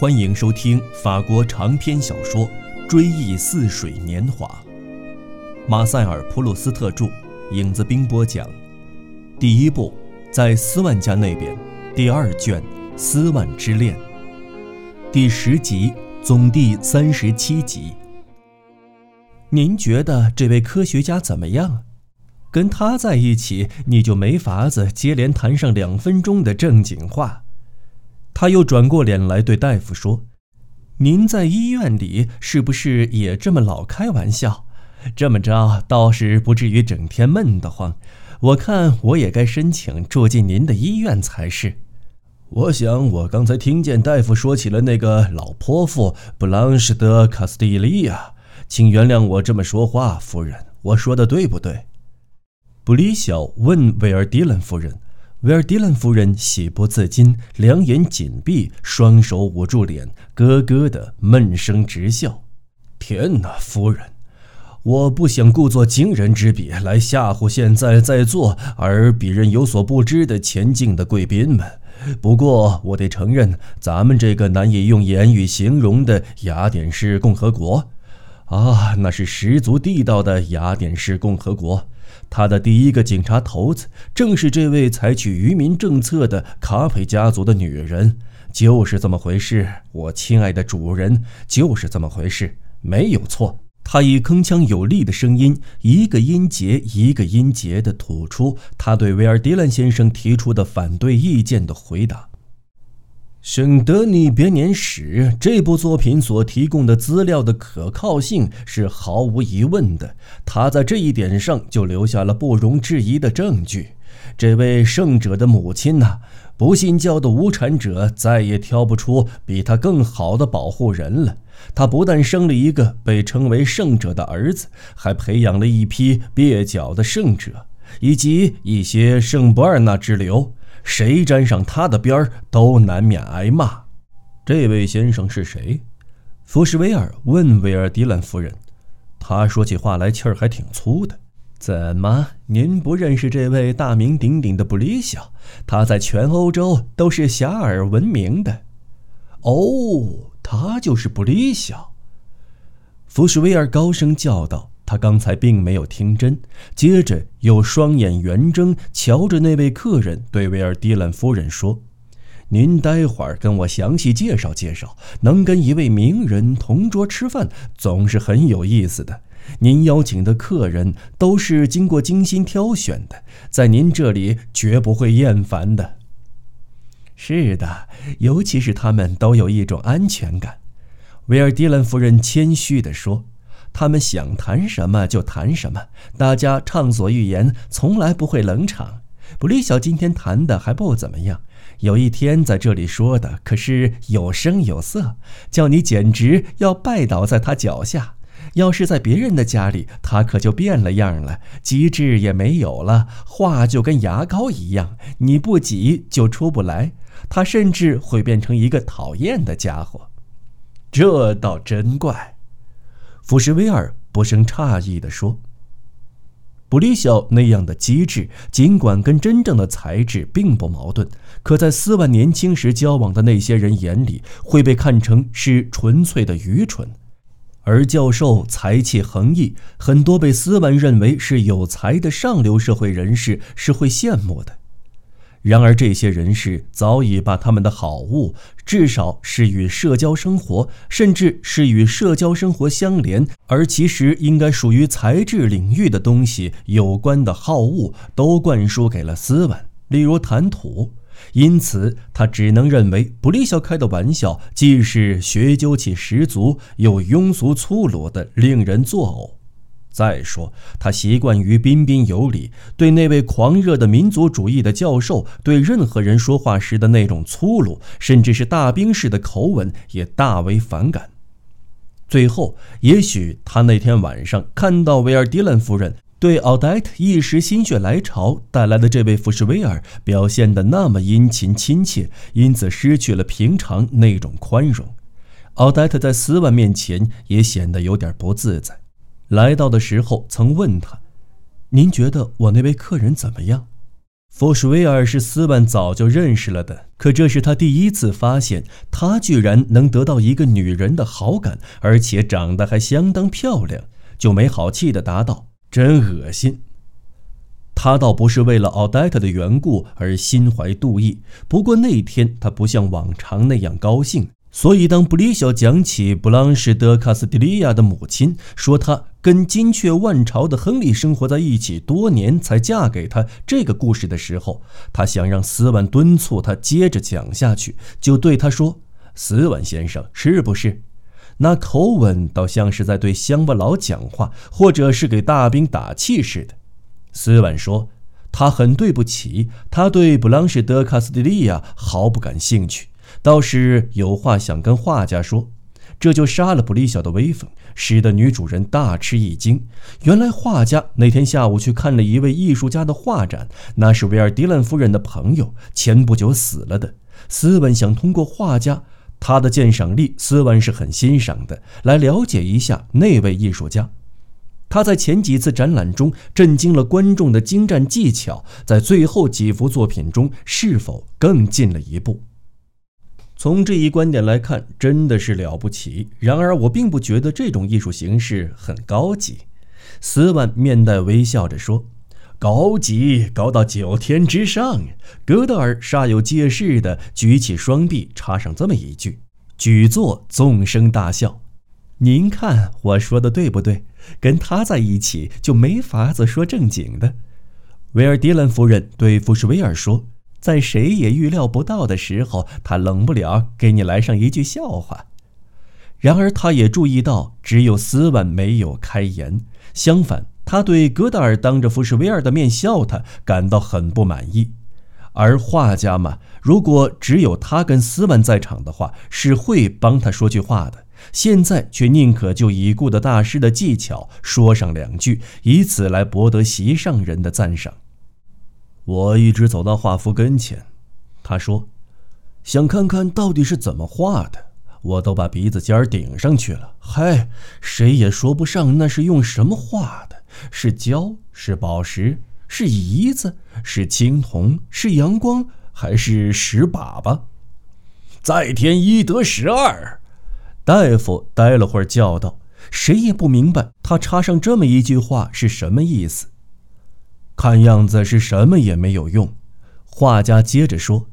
欢迎收听法国长篇小说《追忆似水年华》，马塞尔·普鲁斯特著，影子兵播讲。第一部，在斯万家那边，第二卷《斯万之恋》，第十集，总第三十七集。您觉得这位科学家怎么样？跟他在一起，你就没法子接连谈上两分钟的正经话。他又转过脸来对大夫说：“您在医院里是不是也这么老开玩笑？这么着倒是不至于整天闷得慌。我看我也该申请住进您的医院才是。我想我刚才听见大夫说起了那个老泼妇布朗什德卡斯蒂利亚，请原谅我这么说话，夫人，我说的对不对？”布里晓问维尔迪兰夫人。维尔迪兰夫人喜不自禁，两眼紧闭，双手捂住脸，咯咯的闷声直笑。天哪，夫人，我不想故作惊人之笔来吓唬现在在座而鄙人有所不知的前进的贵宾们。不过，我得承认，咱们这个难以用言语形容的雅典式共和国，啊，那是十足地道的雅典式共和国。他的第一个警察头子正是这位采取愚民政策的卡佩家族的女人，就是这么回事。我亲爱的主人，就是这么回事，没有错。他以铿锵有力的声音，一个音节一个音节地吐出他对维尔迪兰先生提出的反对意见的回答。《圣德尼编年史》这部作品所提供的资料的可靠性是毫无疑问的，他在这一点上就留下了不容置疑的证据。这位圣者的母亲呐，不信教的无产者再也挑不出比他更好的保护人了。他不但生了一个被称为圣者的儿子，还培养了一批蹩脚的圣者，以及一些圣博尔纳之流。谁沾上他的边儿，都难免挨骂。这位先生是谁？福什维尔问维尔迪兰夫人。他说起话来气儿还挺粗的。怎么，您不认识这位大名鼎鼎的布里晓？他在全欧洲都是遐迩闻名的。哦，他就是布里晓。福什维尔高声叫道。他刚才并没有听真，接着又双眼圆睁，瞧着那位客人，对维尔迪兰夫人说：“您待会儿跟我详细介绍介绍，能跟一位名人同桌吃饭，总是很有意思的。您邀请的客人都是经过精心挑选的，在您这里绝不会厌烦的。是的，尤其是他们都有一种安全感。”维尔迪兰夫人谦虚地说。他们想谈什么就谈什么，大家畅所欲言，从来不会冷场。布里晓今天谈的还不怎么样，有一天在这里说的可是有声有色，叫你简直要拜倒在他脚下。要是在别人的家里，他可就变了样了，机智也没有了，话就跟牙膏一样，你不挤就出不来。他甚至会变成一个讨厌的家伙，这倒真怪。福什维尔不生诧异地说：“布里晓那样的机智，尽管跟真正的才智并不矛盾，可在斯万年轻时交往的那些人眼里，会被看成是纯粹的愚蠢。而教授才气横溢，很多被斯万认为是有才的上流社会人士是会羡慕的。”然而，这些人士早已把他们的好恶，至少是与社交生活，甚至是与社交生活相连，而其实应该属于才智领域的东西有关的好恶，都灌输给了斯文。例如谈吐，因此他只能认为布利肖开的玩笑既是学究气十足，又庸俗粗鲁的，令人作呕。再说，他习惯于彬彬有礼，对那位狂热的民族主义的教授，对任何人说话时的那种粗鲁，甚至是大兵式的口吻，也大为反感。最后，也许他那天晚上看到维尔迪兰夫人对奥黛特一时心血来潮带来的这位福士威尔表现得那么殷勤亲切，因此失去了平常那种宽容。奥黛特在斯万面前也显得有点不自在。来到的时候，曾问他：“您觉得我那位客人怎么样？”福什维尔是斯万早就认识了的，可这是他第一次发现，他居然能得到一个女人的好感，而且长得还相当漂亮，就没好气地答道：“真恶心。”他倒不是为了奥黛特的缘故而心怀妒意，不过那天他不像往常那样高兴。所以，当布里晓讲起布朗什德卡斯蒂利亚的母亲，说她跟金雀万朝的亨利生活在一起多年才嫁给他这个故事的时候，他想让斯万敦促他接着讲下去，就对他说：“斯万先生，是不是？”那口吻倒像是在对乡巴佬讲话，或者是给大兵打气似的。斯万说：“他很对不起，他对布朗什德卡斯蒂利亚毫不感兴趣。”倒是有话想跟画家说，这就杀了布里晓的威风，使得女主人大吃一惊。原来画家那天下午去看了一位艺术家的画展，那是维尔迪兰夫人的朋友，前不久死了的。斯文想通过画家他的鉴赏力，斯文是很欣赏的，来了解一下那位艺术家。他在前几次展览中震惊了观众的精湛技巧，在最后几幅作品中是否更进了一步？从这一观点来看，真的是了不起。然而，我并不觉得这种艺术形式很高级。斯万面带微笑着说：“高级，高到九天之上。”戈德尔煞有介事地举起双臂，插上这么一句，举座纵声大笑。您看我说的对不对？跟他在一起就没法子说正经的。维尔迪兰夫人对福什维尔说。在谁也预料不到的时候，他冷不了给你来上一句笑话。然而，他也注意到，只有斯万没有开言。相反，他对戈达尔当着福什维尔的面笑他感到很不满意。而画家嘛，如果只有他跟斯万在场的话，是会帮他说句话的。现在却宁可就已故的大师的技巧说上两句，以此来博得席上人的赞赏。我一直走到画幅跟前，他说：“想看看到底是怎么画的。”我都把鼻子尖儿顶上去了。嗨，谁也说不上那是用什么画的，是胶，是宝石，是胰子，是青铜，是阳光，还是石粑粑？再添一得十二。大夫待了会儿，叫道：“谁也不明白他插上这么一句话是什么意思。”看样子是什么也没有用，画家接着说：“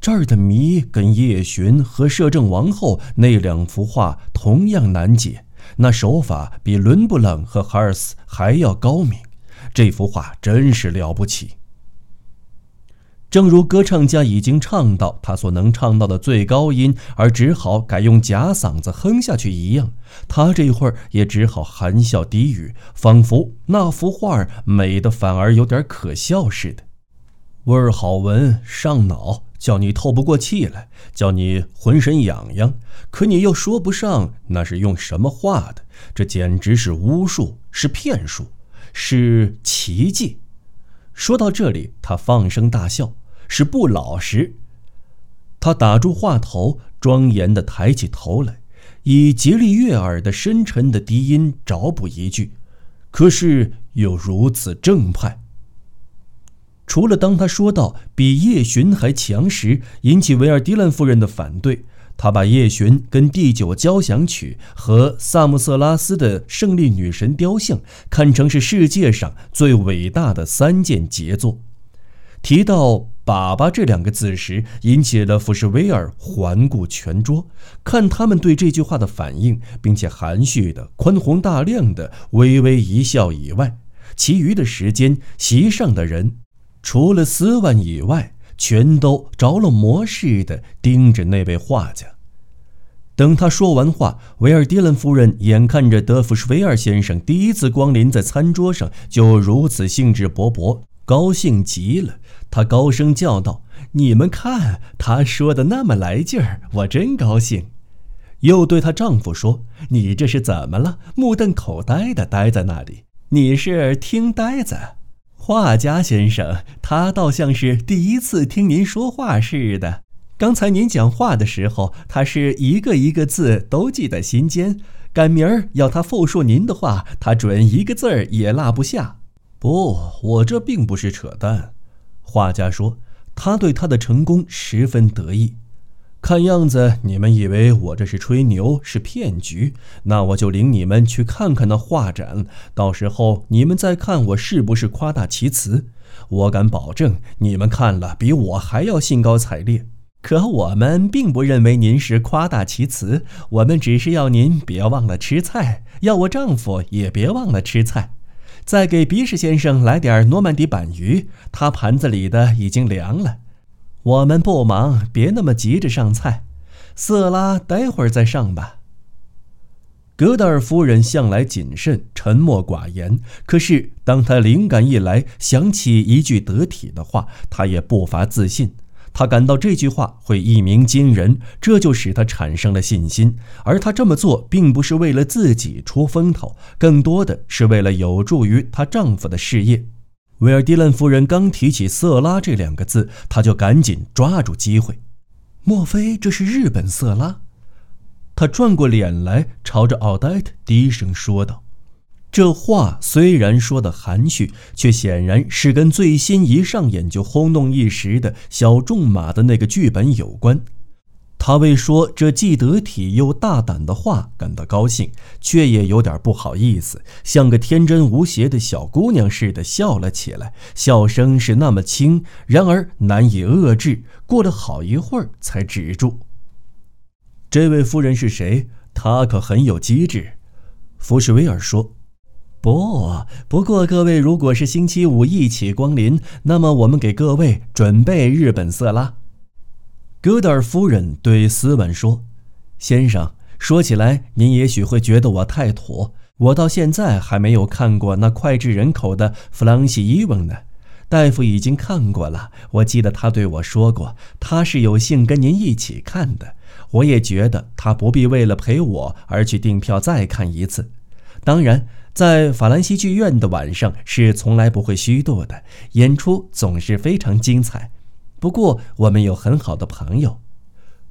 这儿的谜跟叶巡和摄政王后那两幅画同样难解，那手法比伦布朗和哈尔斯还要高明。这幅画真是了不起。”正如歌唱家已经唱到他所能唱到的最高音，而只好改用假嗓子哼下去一样，他这会儿也只好含笑低语，仿佛那幅画美的反而有点可笑似的。味儿好闻，上脑，叫你透不过气来，叫你浑身痒痒。可你又说不上那是用什么画的，这简直是巫术，是骗术，是奇迹。说到这里，他放声大笑。是不老实。他打住话头，庄严地抬起头来，以竭力悦耳的深沉的低音找补一句，可是又如此正派。除了当他说到比叶巡还强时，引起维尔迪兰夫人的反对，他把叶巡跟第九交响曲和萨姆瑟拉斯的胜利女神雕像看成是世界上最伟大的三件杰作。提到“粑粑”这两个字时，引起了福什威尔环顾全桌，看他们对这句话的反应，并且含蓄的、宽宏大量的微微一笑以外，其余的时间，席上的人，除了斯万以外，全都着了魔似的盯着那位画家。等他说完话，维尔迪伦夫人眼看着德弗什维尔先生第一次光临在餐桌上，就如此兴致勃勃。高兴极了，她高声叫道：“你们看，他说的那么来劲儿，我真高兴。”又对她丈夫说：“你这是怎么了？目瞪口呆的呆在那里？你是听呆子？画家先生，他倒像是第一次听您说话似的。刚才您讲话的时候，他是一个一个字都记在心间。赶明儿要他复述您的话，他准一个字儿也落不下。”不，我这并不是扯淡。画家说，他对他的成功十分得意。看样子你们以为我这是吹牛，是骗局，那我就领你们去看看那画展，到时候你们再看我是不是夸大其词。我敢保证，你们看了比我还要兴高采烈。可我们并不认为您是夸大其词，我们只是要您别忘了吃菜，要我丈夫也别忘了吃菜。再给比士先生来点诺曼底板鱼，他盘子里的已经凉了。我们不忙，别那么急着上菜。色拉，待会儿再上吧。格达尔夫人向来谨慎、沉默寡言，可是当她灵感一来，想起一句得体的话，她也不乏自信。他感到这句话会一鸣惊人，这就使他产生了信心。而他这么做，并不是为了自己出风头，更多的是为了有助于她丈夫的事业。威尔迪兰夫人刚提起“色拉”这两个字，她就赶紧抓住机会。莫非这是日本色拉？她转过脸来，朝着奥黛特低声说道。这话虽然说的含蓄，却显然是跟最新一上演就轰动一时的小众马的那个剧本有关。他为说这既得体又大胆的话感到高兴，却也有点不好意思，像个天真无邪的小姑娘似的笑了起来。笑声是那么轻，然而难以遏制，过了好一会儿才止住。这位夫人是谁？她可很有机智。福什威尔说。不，不过各位如果是星期五一起光临，那么我们给各位准备日本色拉。戈德尔夫人对斯文说：“先生，说起来您也许会觉得我太土，我到现在还没有看过那脍炙人口的弗朗西伊翁呢。大夫已经看过了，我记得他对我说过，他是有幸跟您一起看的。我也觉得他不必为了陪我而去订票再看一次。当然。”在法兰西剧院的晚上是从来不会虚度的，演出总是非常精彩。不过我们有很好的朋友，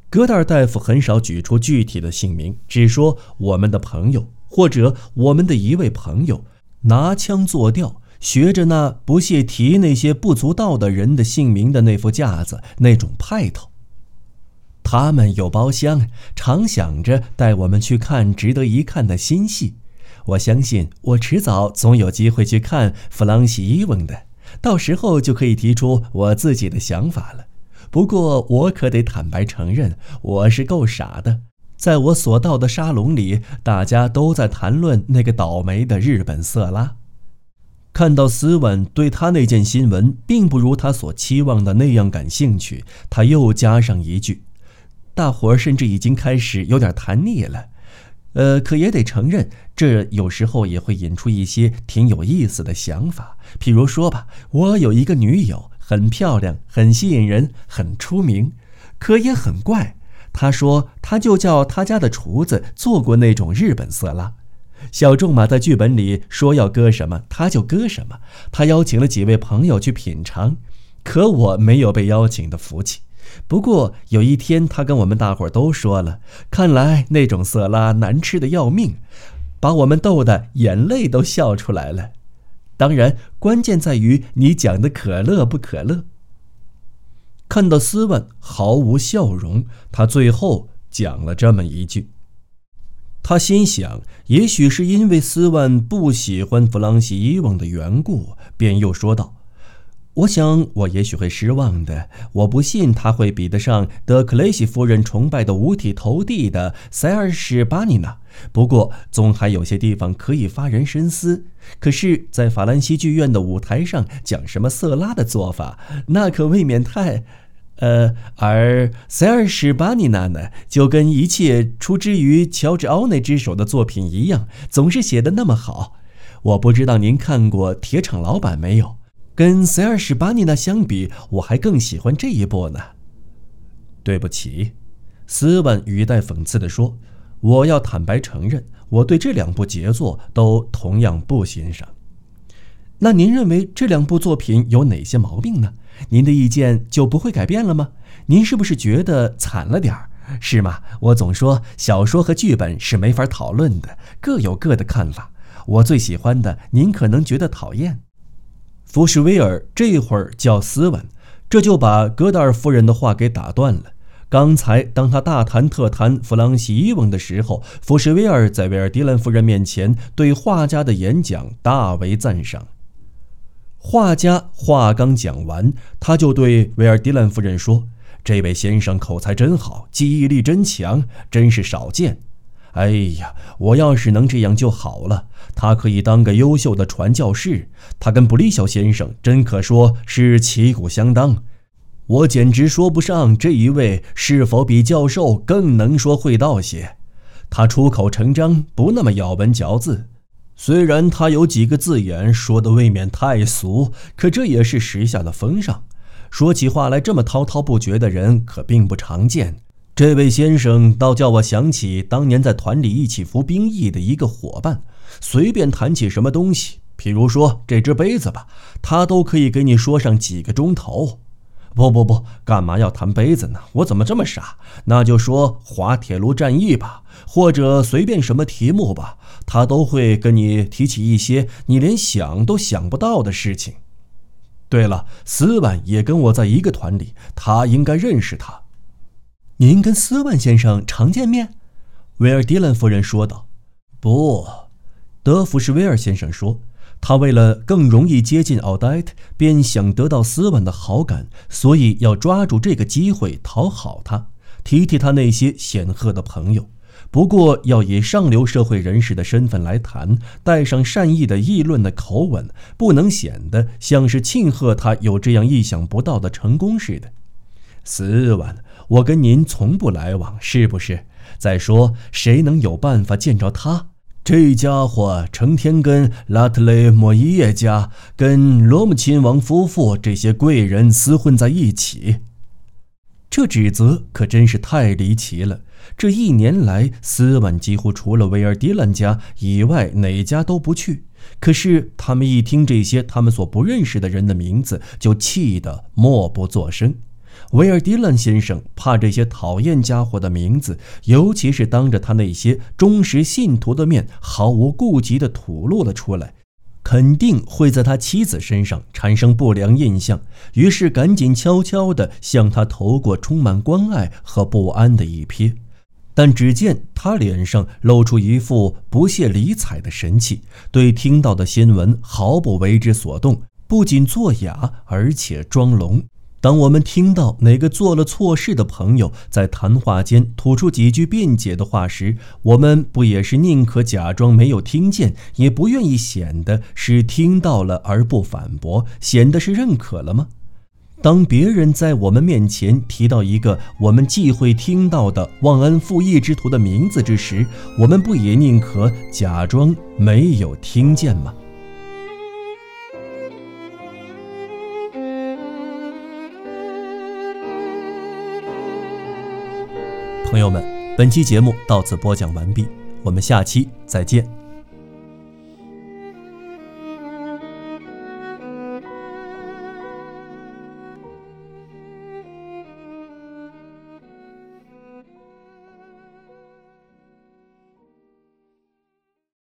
戈达尔大夫很少举出具体的姓名，只说我们的朋友或者我们的一位朋友，拿腔作调，学着那不屑提那些不足道的人的姓名的那副架子，那种派头。他们有包厢，常想着带我们去看值得一看的新戏。我相信我迟早总有机会去看弗朗西伊翁的，到时候就可以提出我自己的想法了。不过我可得坦白承认，我是够傻的。在我所到的沙龙里，大家都在谈论那个倒霉的日本色拉。看到斯文对他那件新闻并不如他所期望的那样感兴趣，他又加上一句：“大伙儿甚至已经开始有点谈腻了。”呃，可也得承认，这有时候也会引出一些挺有意思的想法。譬如说吧，我有一个女友，很漂亮，很吸引人，很出名，可也很怪。她说，她就叫她家的厨子做过那种日本色拉。小仲马在剧本里说要搁什么，他就搁什么。他邀请了几位朋友去品尝，可我没有被邀请的福气。不过有一天，他跟我们大伙儿都说了，看来那种色拉难吃的要命，把我们逗得眼泪都笑出来了。当然，关键在于你讲的可乐不可乐。看到斯文毫无笑容，他最后讲了这么一句。他心想，也许是因为斯万不喜欢弗朗西以往的缘故，便又说道。我想，我也许会失望的。我不信他会比得上德克雷西夫人崇拜的五体投地的塞尔什巴尼娜。不过，总还有些地方可以发人深思。可是，在法兰西剧院的舞台上讲什么色拉的做法，那可未免太……呃，而塞尔什巴尼娜呢，就跟一切出之于乔治奥内之手的作品一样，总是写的那么好。我不知道您看过《铁厂老板》没有？跟塞尔什巴尼娜相比，我还更喜欢这一部呢。对不起，斯文语带讽刺地说：“我要坦白承认，我对这两部杰作都同样不欣赏。那您认为这两部作品有哪些毛病呢？您的意见就不会改变了吗？您是不是觉得惨了点儿？是吗？我总说小说和剧本是没法讨论的，各有各的看法。我最喜欢的，您可能觉得讨厌。”福什威尔这会儿叫斯文，这就把戈达尔夫人的话给打断了。刚才当他大谈特谈弗朗西伊翁的时候，福什威尔在维尔迪兰夫人面前对画家的演讲大为赞赏。画家话刚讲完，他就对维尔迪兰夫人说：“这位先生口才真好，记忆力真强，真是少见。哎呀，我要是能这样就好了。他可以当个优秀的传教士。他跟布利肖先生真可说是旗鼓相当。我简直说不上这一位是否比教授更能说会道些。他出口成章，不那么咬文嚼字。”虽然他有几个字眼说的未免太俗，可这也是时下的风尚。说起话来这么滔滔不绝的人可并不常见。这位先生倒叫我想起当年在团里一起服兵役的一个伙伴，随便谈起什么东西，譬如说这只杯子吧，他都可以给你说上几个钟头。不不不，干嘛要谈杯子呢？我怎么这么傻？那就说滑铁卢战役吧，或者随便什么题目吧，他都会跟你提起一些你连想都想不到的事情。对了，斯万也跟我在一个团里，他应该认识他。您跟斯万先生常见面？威尔迪兰夫人说道。不，德弗士威尔先生说。他为了更容易接近奥黛特，便想得到斯万的好感，所以要抓住这个机会讨好他，提提他那些显赫的朋友。不过要以上流社会人士的身份来谈，带上善意的议论的口吻，不能显得像是庆贺他有这样意想不到的成功似的。斯万，我跟您从不来往，是不是？再说，谁能有办法见着他？这家伙成天跟拉特雷莫伊耶家、跟罗姆亲王夫妇这些贵人厮混在一起，这指责可真是太离奇了。这一年来，斯万几乎除了维尔迪兰家以外，哪家都不去。可是他们一听这些他们所不认识的人的名字，就气得默不作声。维尔迪兰先生怕这些讨厌家伙的名字，尤其是当着他那些忠实信徒的面毫无顾忌地吐露了出来，肯定会在他妻子身上产生不良印象。于是赶紧悄悄地向他投过充满关爱和不安的一瞥。但只见他脸上露出一副不屑理睬的神气，对听到的新闻毫不为之所动，不仅作哑，而且装聋。当我们听到哪个做了错事的朋友在谈话间吐出几句辩解的话时，我们不也是宁可假装没有听见，也不愿意显得是听到了而不反驳，显得是认可了吗？当别人在我们面前提到一个我们忌讳听到的忘恩负义之徒的名字之时，我们不也宁可假装没有听见吗？朋友们，本期节目到此播讲完毕，我们下期再见。